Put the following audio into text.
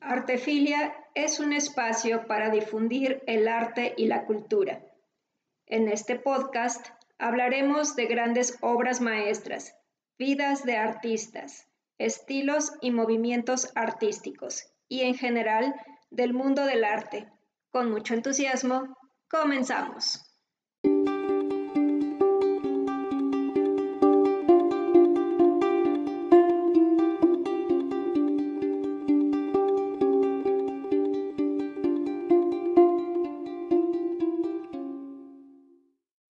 Artefilia es un espacio para difundir el arte y la cultura. En este podcast hablaremos de grandes obras maestras, vidas de artistas, estilos y movimientos artísticos y en general del mundo del arte. Con mucho entusiasmo, comenzamos.